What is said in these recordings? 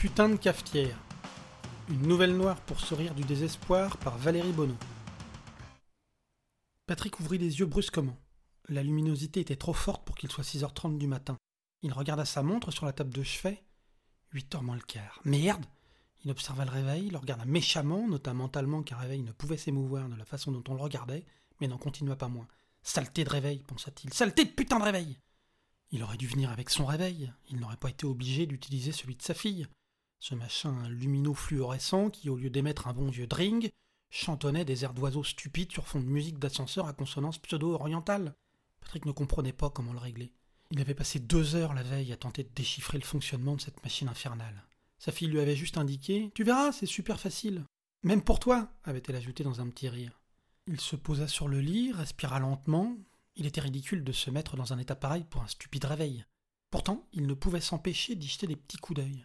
Putain de cafetière. Une nouvelle noire pour sourire du désespoir par Valérie Bonneau. Patrick ouvrit les yeux brusquement. La luminosité était trop forte pour qu'il soit 6h30 du matin. Il regarda sa montre sur la table de chevet. 8h moins le quart. Merde Il observa le réveil, le regarda méchamment, nota mentalement qu'un réveil ne pouvait s'émouvoir de la façon dont on le regardait, mais n'en continua pas moins. Saleté de réveil, pensa-t-il. Saleté de putain de réveil Il aurait dû venir avec son réveil. Il n'aurait pas été obligé d'utiliser celui de sa fille. Ce machin lumineux fluorescent qui, au lieu d'émettre un bon vieux dring, chantonnait des airs d'oiseaux stupides sur fond de musique d'ascenseur à consonance pseudo-orientale. Patrick ne comprenait pas comment le régler. Il avait passé deux heures la veille à tenter de déchiffrer le fonctionnement de cette machine infernale. Sa fille lui avait juste indiqué Tu verras, c'est super facile. Même pour toi, avait-elle ajouté dans un petit rire. Il se posa sur le lit, respira lentement. Il était ridicule de se mettre dans un état pareil pour un stupide réveil. Pourtant, il ne pouvait s'empêcher d'y jeter des petits coups d'œil.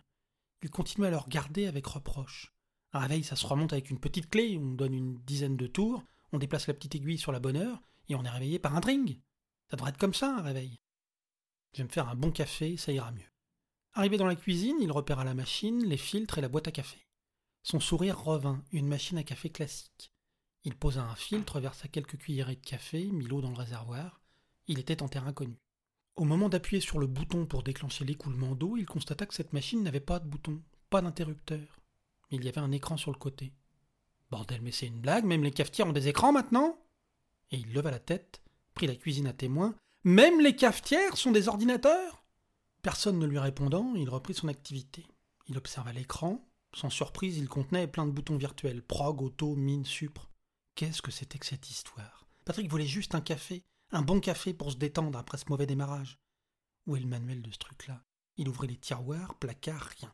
Il continuait à le regarder avec reproche. Un réveil, ça se remonte avec une petite clé, on donne une dizaine de tours, on déplace la petite aiguille sur la bonne heure, et on est réveillé par un dring. Ça devrait être comme ça, un réveil. Je vais me faire un bon café, ça ira mieux. Arrivé dans la cuisine, il repéra la machine, les filtres et la boîte à café. Son sourire revint, une machine à café classique. Il posa un filtre, versa quelques cuillerées de café, mit l'eau dans le réservoir. Il était en terrain connu. Au moment d'appuyer sur le bouton pour déclencher l'écoulement d'eau, il constata que cette machine n'avait pas de bouton, pas d'interrupteur. Il y avait un écran sur le côté. Bordel, mais c'est une blague, même les cafetières ont des écrans maintenant Et il leva la tête, prit la cuisine à témoin. Même les cafetières sont des ordinateurs Personne ne lui répondant, il reprit son activité. Il observa l'écran. Sans surprise, il contenait plein de boutons virtuels. Prog, auto, mine, supre. Qu'est-ce que c'était que cette histoire? Patrick voulait juste un café. Un bon café pour se détendre après ce mauvais démarrage. Où est le manuel de ce truc-là? Il ouvrit les tiroirs, placards, rien.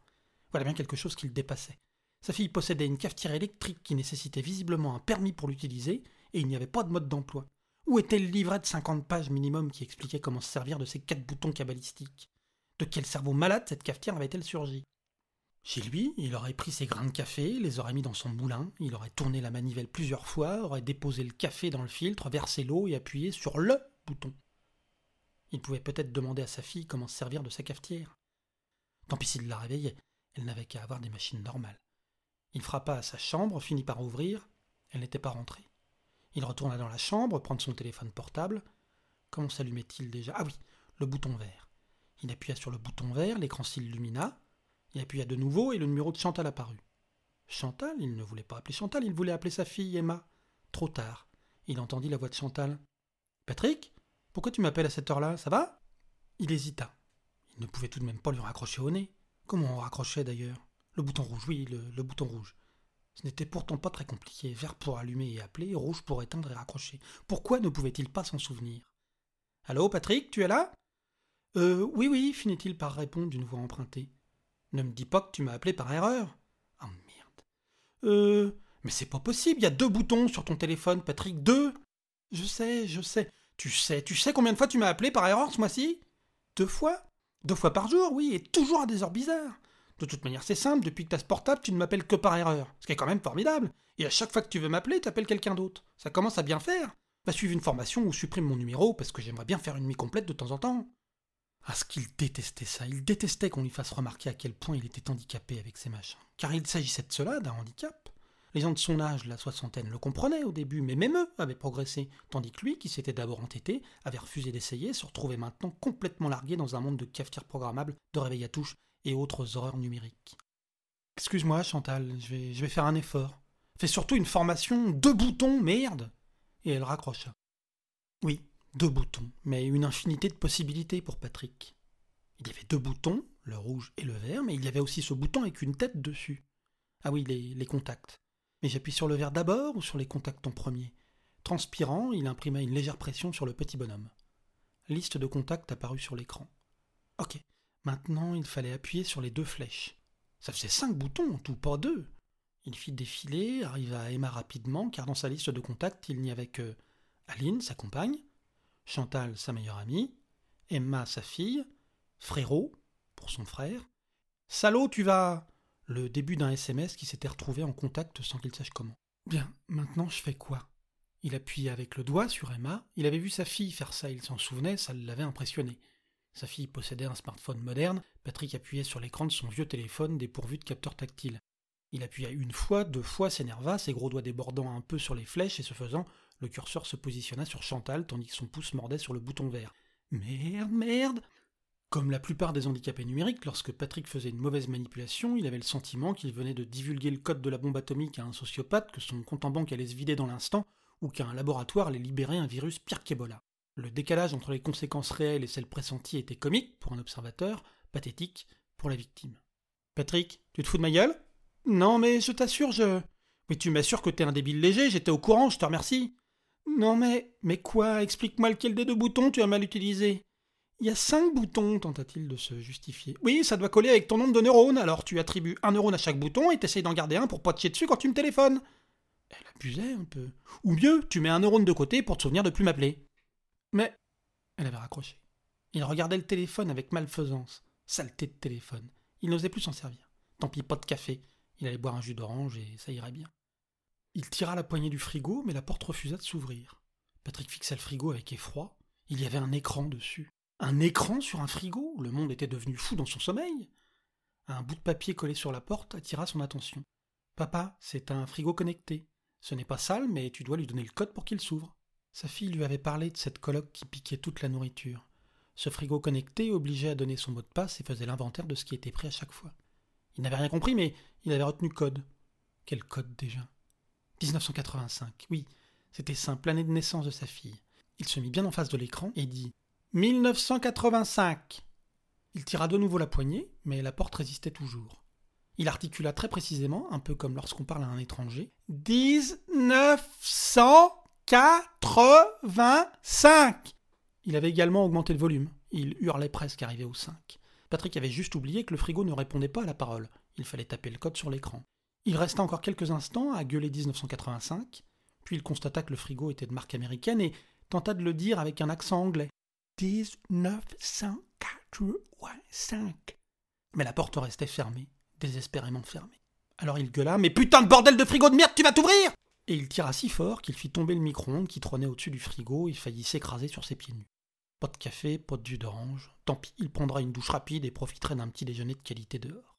Voilà bien quelque chose qui le dépassait. Sa fille possédait une cafetière électrique qui nécessitait visiblement un permis pour l'utiliser, et il n'y avait pas de mode d'emploi. Où était le livret de 50 pages minimum qui expliquait comment se servir de ces quatre boutons cabalistiques? De quel cerveau malade cette cafetière avait-elle surgi? Chez lui, il aurait pris ses grains de café, les aurait mis dans son moulin, il aurait tourné la manivelle plusieurs fois, aurait déposé le café dans le filtre, versé l'eau et appuyé sur LE bouton. Il pouvait peut-être demander à sa fille comment se servir de sa cafetière. Tant pis s'il la réveillait, elle n'avait qu'à avoir des machines normales. Il frappa à sa chambre, finit par ouvrir. Elle n'était pas rentrée. Il retourna dans la chambre, prendre son téléphone portable. Comment s'allumait-il déjà? Ah oui, le bouton vert. Il appuya sur le bouton vert, l'écran s'illumina. Il appuya de nouveau et le numéro de Chantal apparut. Chantal Il ne voulait pas appeler Chantal, il voulait appeler sa fille Emma. Trop tard. Il entendit la voix de Chantal. Patrick Pourquoi tu m'appelles à cette heure-là? Ça va Il hésita. Il ne pouvait tout de même pas lui raccrocher au nez. Comment on raccrochait d'ailleurs? Le bouton rouge, oui, le, bouton rouge. Ce n'était pourtant pas très compliqué. Vert pour allumer et appeler, rouge pour éteindre et raccrocher. Pourquoi ne pouvait-il pas s'en souvenir Allô, Patrick, tu es là Euh, oui, oui, finit-il par répondre d'une voix empruntée. Ne me dis pas que tu m'as appelé par erreur. Ah merde. Euh, mais c'est pas possible, il y a deux boutons sur ton téléphone, Patrick, deux Je sais, je sais. Tu sais, tu sais combien de fois tu m'as appelé par erreur ce mois-ci? Deux fois? Deux fois par jour, oui, et toujours à des heures bizarres. De toute manière, c'est simple, depuis que t'as ce portable, tu ne m'appelles que par erreur. Ce qui est quand même formidable. Et à chaque fois que tu veux m'appeler, tu appelles quelqu'un d'autre. Ça commence à bien faire. Va suivre une formation ou supprime mon numéro parce que j'aimerais bien faire une nuit complète de temps en temps. Ah, ce qu'il détestait ça. Il détestait qu'on lui fasse remarquer à quel point il était handicapé avec ses machins. Car il s'agissait de cela, d'un handicap. Les gens de son âge, la soixantaine, le comprenaient au début, mais même eux avaient progressé, tandis que lui, qui s'était d'abord entêté, avait refusé d'essayer, se retrouvait maintenant complètement largué dans un monde de cafetières programmables, de réveil à touche et autres horreurs numériques. Excuse-moi, Chantal, je vais, je vais faire un effort. Fais surtout une formation, deux boutons, merde Et elle raccrocha. Oui, deux boutons, mais une infinité de possibilités pour Patrick. Il y avait deux boutons, le rouge et le vert, mais il y avait aussi ce bouton avec une tête dessus. Ah oui, les, contacts. Mais j'appuie sur le vert d'abord ou sur les contacts en premier? Transpirant, il imprima une légère pression sur le petit bonhomme. Liste de contacts apparut sur l'écran. Ok, maintenant il fallait appuyer sur les deux flèches. Ça faisait cinq boutons tout, pas deux. Il fit défiler, arriva à Emma rapidement, car dans sa liste de contacts, il n'y avait que Aline, sa compagne, Chantal, sa meilleure amie, Emma, sa fille, Frérot, pour son frère. Salaud, tu vas le début d'un SMS qui s'était retrouvé en contact sans qu'il sache comment. Bien, maintenant je fais quoi? Il appuyait avec le doigt sur Emma. Il avait vu sa fille faire ça, il s'en souvenait, ça l'avait impressionné. Sa fille possédait un smartphone moderne, Patrick appuyait sur l'écran de son vieux téléphone dépourvu de capteur tactile. Il appuya une fois, deux fois, s'énerva, ses gros doigts débordant un peu sur les flèches, et ce faisant, le curseur se positionna sur Chantal tandis que son pouce mordait sur le bouton vert. Merde, merde Comme la plupart des handicapés numériques, lorsque Patrick faisait une mauvaise manipulation, il avait le sentiment qu'il venait de divulguer le code de la bombe atomique à un sociopathe, que son compte en banque allait se vider dans l'instant, ou qu'un laboratoire allait libérer un virus pire qu'Ebola. Le décalage entre les conséquences réelles et celles pressenties était comique pour un observateur, pathétique pour la victime. Patrick, tu te fous de ma gueule? Non, mais je t'assure, je. Mais tu m'assures que t'es un débile léger, j'étais au courant, je te remercie. Non mais. Mais quoi? Explique-moi lequel des deux boutons tu as mal utilisé. Il y a cinq boutons, tenta-t-il de se justifier. Oui, ça doit coller avec ton nombre de neurones, alors tu attribues un neurone à chaque bouton et t'essayes d'en garder un pour pas te chier dessus quand tu me téléphones. Elle abusait un peu. Ou mieux, tu mets un neurone de côté pour te souvenir de plus m'appeler. Mais. Elle avait raccroché. Il regardait le téléphone avec malfaisance. Saleté de téléphone. Il n'osait plus s'en servir. Tant pis, pas de café. Il allait boire un jus d'orange et ça irait bien. Il tira la poignée du frigo, mais la porte refusa de s'ouvrir. Patrick fixa le frigo avec effroi. Il y avait un écran dessus. Un écran sur un frigo? Le monde était devenu fou dans son sommeil Un bout de papier collé sur la porte attira son attention. Papa, c'est un frigo connecté. Ce n'est pas sale, mais tu dois lui donner le code pour qu'il s'ouvre. Sa fille lui avait parlé de cette colloque qui piquait toute la nourriture. Ce frigo connecté obligeait à donner son mot de passe et faisait l'inventaire de ce qui était pris à chaque fois. Il n'avait rien compris, mais il avait retenu code. Quel code déjà? 1985, oui, c'était simple, l'année de naissance de sa fille. Il se mit bien en face de l'écran et dit 1985. Il tira de nouveau la poignée, mais la porte résistait toujours. Il articula très précisément, un peu comme lorsqu'on parle à un étranger 1985 Il avait également augmenté le volume. Il hurlait presque arrivé au 5. Patrick avait juste oublié que le frigo ne répondait pas à la parole. Il fallait taper le code sur l'écran. Il resta encore quelques instants à gueuler 1985, puis il constata que le frigo était de marque américaine et tenta de le dire avec un accent anglais. 1985. Mais la porte restait fermée, désespérément fermée. Alors il gueula Mais putain de bordel de frigo de merde, tu vas t'ouvrir Et il tira si fort qu'il fit tomber le micro-ondes qui trônait au-dessus du frigo et faillit s'écraser sur ses pieds nus. Pas de café, pas de jus d'orange. Tant pis, il prendra une douche rapide et profiterait d'un petit déjeuner de qualité dehors.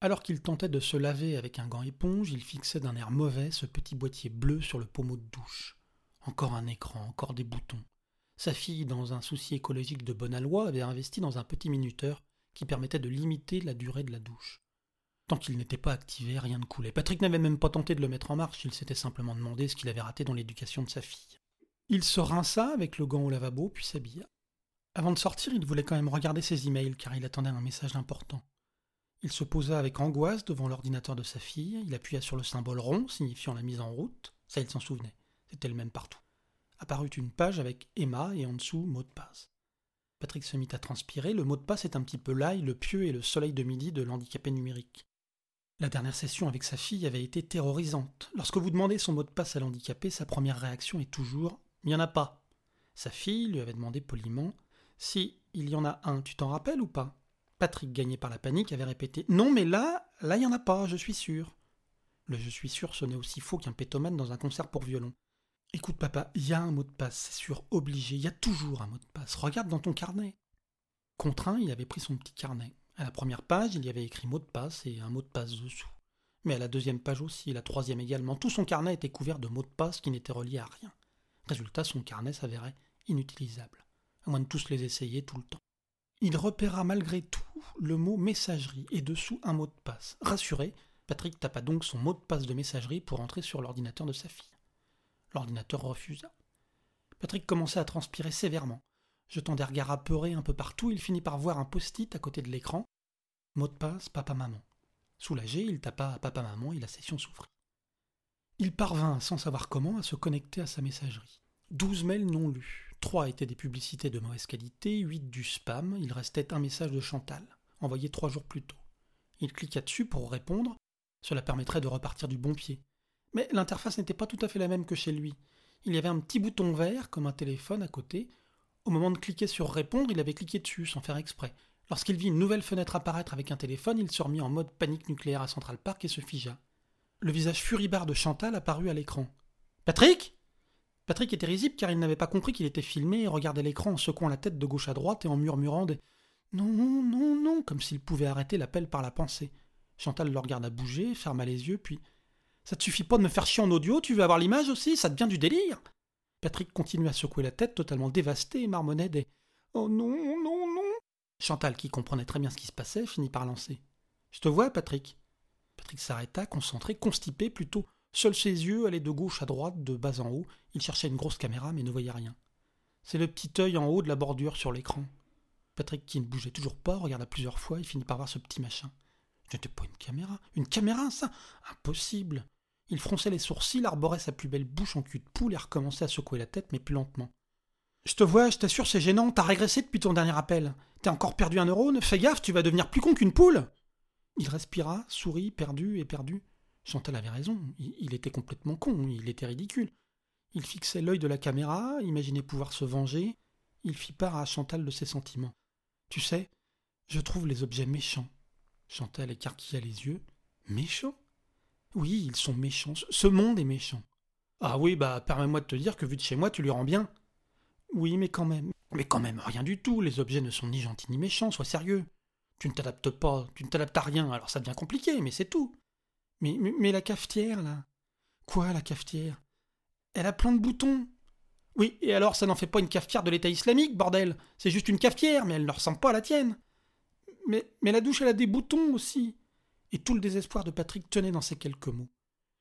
Alors qu'il tentait de se laver avec un gant éponge, il fixait d'un air mauvais ce petit boîtier bleu sur le pommeau de douche. Encore un écran, encore des boutons. Sa fille, dans un souci écologique de bonne aloi, avait investi dans un petit minuteur qui permettait de limiter la durée de la douche. Tant qu'il n'était pas activé, rien ne coulait. Patrick n'avait même pas tenté de le mettre en marche, il s'était simplement demandé ce qu'il avait raté dans l'éducation de sa fille. Il se rinça avec le gant au lavabo, puis s'habilla. Avant de sortir, il voulait quand même regarder ses emails, car il attendait un message important. Il se posa avec angoisse devant l'ordinateur de sa fille, il appuya sur le symbole rond signifiant la mise en route, ça il s'en souvenait, c'était le même partout. Apparut une page avec Emma et en dessous mot de passe. Patrick se mit à transpirer, le mot de passe est un petit peu l'ail, le pieu et le soleil de midi de l'handicapé numérique. La dernière session avec sa fille avait été terrorisante. Lorsque vous demandez son mot de passe à l'handicapé, sa première réaction est toujours Il n'y en a pas. Sa fille lui avait demandé poliment Si, il y en a un, tu t'en rappelles ou pas? Patrick, gagné par la panique, avait répété Non, mais là, là, il n'y en a pas, je suis sûr. Le je suis sûr sonnait aussi faux qu'un pétomane dans un concert pour violon. Écoute, papa, il y a un mot de passe, c'est sûr, obligé, il y a toujours un mot de passe. Regarde dans ton carnet. Contraint, il avait pris son petit carnet. À la première page, il y avait écrit mot de passe et un mot de passe dessous. Mais à la deuxième page aussi, la troisième également, tout son carnet était couvert de mots de passe qui n'étaient reliés à rien. Résultat, son carnet s'avérait inutilisable, à moins de tous les essayer tout le temps. Il repéra malgré tout le mot messagerie et dessous un mot de passe. Rassuré, Patrick tapa donc son mot de passe de messagerie pour entrer sur l'ordinateur de sa fille. L'ordinateur refusa. Patrick commença à transpirer sévèrement. Jetant des regards apeurés un peu partout, il finit par voir un post-it à côté de l'écran. Mot de passe papa-maman. Soulagé, il tapa papa-maman et la session s'ouvrit. Il parvint, sans savoir comment, à se connecter à sa messagerie. Douze mails non lus. Trois étaient des publicités de mauvaise qualité, huit du spam, il restait un message de Chantal, envoyé trois jours plus tôt. Il cliqua dessus pour répondre, cela permettrait de repartir du bon pied. Mais l'interface n'était pas tout à fait la même que chez lui. Il y avait un petit bouton vert, comme un téléphone, à côté. Au moment de cliquer sur répondre, il avait cliqué dessus, sans faire exprès. Lorsqu'il vit une nouvelle fenêtre apparaître avec un téléphone, il se remit en mode panique nucléaire à Central Park et se figea. Le visage furibard de Chantal apparut à l'écran. Patrick Patrick était risible car il n'avait pas compris qu'il était filmé et regardait l'écran en secouant la tête de gauche à droite et en murmurant des Non, non, non, comme s'il pouvait arrêter l'appel par la pensée. Chantal le regarda bouger, ferma les yeux, puis Ça te suffit pas de me faire chier en audio, tu veux avoir l'image aussi Ça devient du délire Patrick continua à secouer la tête, totalement dévasté, et marmonnait des Oh non, non, non Chantal, qui comprenait très bien ce qui se passait, finit par lancer. Je te vois, Patrick. Patrick s'arrêta, concentré, constipé plutôt. Seuls ses yeux allaient de gauche à droite, de bas en haut. Il cherchait une grosse caméra, mais ne voyait rien. C'est le petit œil en haut de la bordure sur l'écran. Patrick, qui ne bougeait toujours pas, regarda plusieurs fois et finit par voir ce petit machin. Ce n'était pas une caméra. Une caméra, ça? Impossible. Il fronçait les sourcils, arborait sa plus belle bouche en cul de poule et recommençait à secouer la tête, mais plus lentement. Je te vois, je t'assure, c'est gênant, t'as régressé depuis ton dernier appel. T'as encore perdu un neurone Fais gaffe, tu vas devenir plus con qu'une poule Il respira, sourit, perdu et perdu. Chantal avait raison, il était complètement con, il était ridicule. Il fixait l'œil de la caméra, imaginait pouvoir se venger. Il fit part à Chantal de ses sentiments. Tu sais, je trouve les objets méchants. Chantal écarquilla les yeux. Méchants? Oui, ils sont méchants. Ce monde est méchant. Ah oui, bah permets-moi de te dire que vu de chez moi, tu lui rends bien. Oui, mais quand même. Mais quand même, rien du tout. Les objets ne sont ni gentils ni méchants, sois sérieux. Tu ne t'adaptes pas, tu ne t'adaptes à rien, alors ça devient compliqué, mais c'est tout. Mais, la cafetière, là Quoi, la cafetière? Elle a plein de boutons. Oui, et alors ça n'en fait pas une cafetière de l'État islamique, bordel C'est juste une cafetière, mais elle ne ressemble pas à la tienne. Mais, mais la douche, elle a des boutons aussi. Et tout le désespoir de Patrick tenait dans ces quelques mots.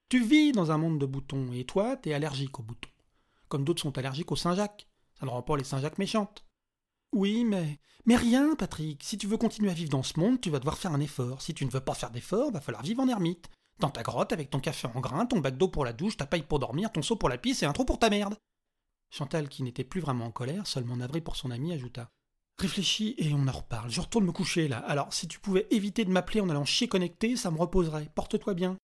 Tu vis dans un monde de boutons, et toi, t'es allergique aux boutons. Comme d'autres sont allergiques aux Saint-Jacques. Ça ne rend pas les Saint-Jacques méchantes. Oui, mais. Mais rien, Patrick. Si tu veux continuer à vivre dans ce monde, tu vas devoir faire un effort. Si tu ne veux pas faire d'effort, va falloir vivre en ermite. Dans ta grotte, avec ton café en grain, ton bac d'eau pour la douche, ta paille pour dormir, ton seau pour la pisse et un trou pour ta merde. Chantal, qui n'était plus vraiment en colère, seulement navrée pour son ami, ajouta Réfléchis et on en reparle. Je retourne me coucher là. Alors, si tu pouvais éviter de m'appeler en allant chier connecté, ça me reposerait. Porte-toi bien.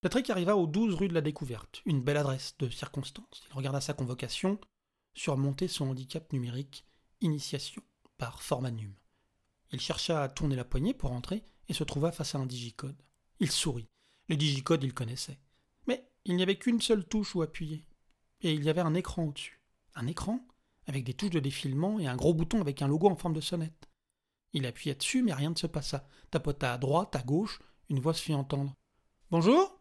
Patrick arriva aux 12 rue de la Découverte, une belle adresse de circonstance. Il regarda sa convocation, surmonter son handicap numérique, initiation, par Formanum. Il chercha à tourner la poignée pour entrer et se trouva face à un digicode. Il sourit. Le digicode, il connaissait. Il n'y avait qu'une seule touche où appuyer. Et il y avait un écran au-dessus. Un écran avec des touches de défilement et un gros bouton avec un logo en forme de sonnette. Il appuyait dessus, mais rien ne se passa. Tapota à droite, à gauche, une voix se fit entendre. Bonjour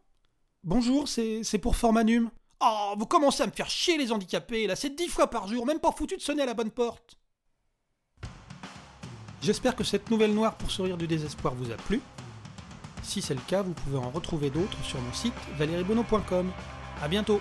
Bonjour, c'est pour Formanum. Oh, vous commencez à me faire chier les handicapés, là, c'est dix fois par jour, même pas foutu de sonner à la bonne porte. J'espère que cette nouvelle noire pour sourire du désespoir vous a plu. Si c'est le cas, vous pouvez en retrouver d'autres sur mon site valeriebono.com. A bientôt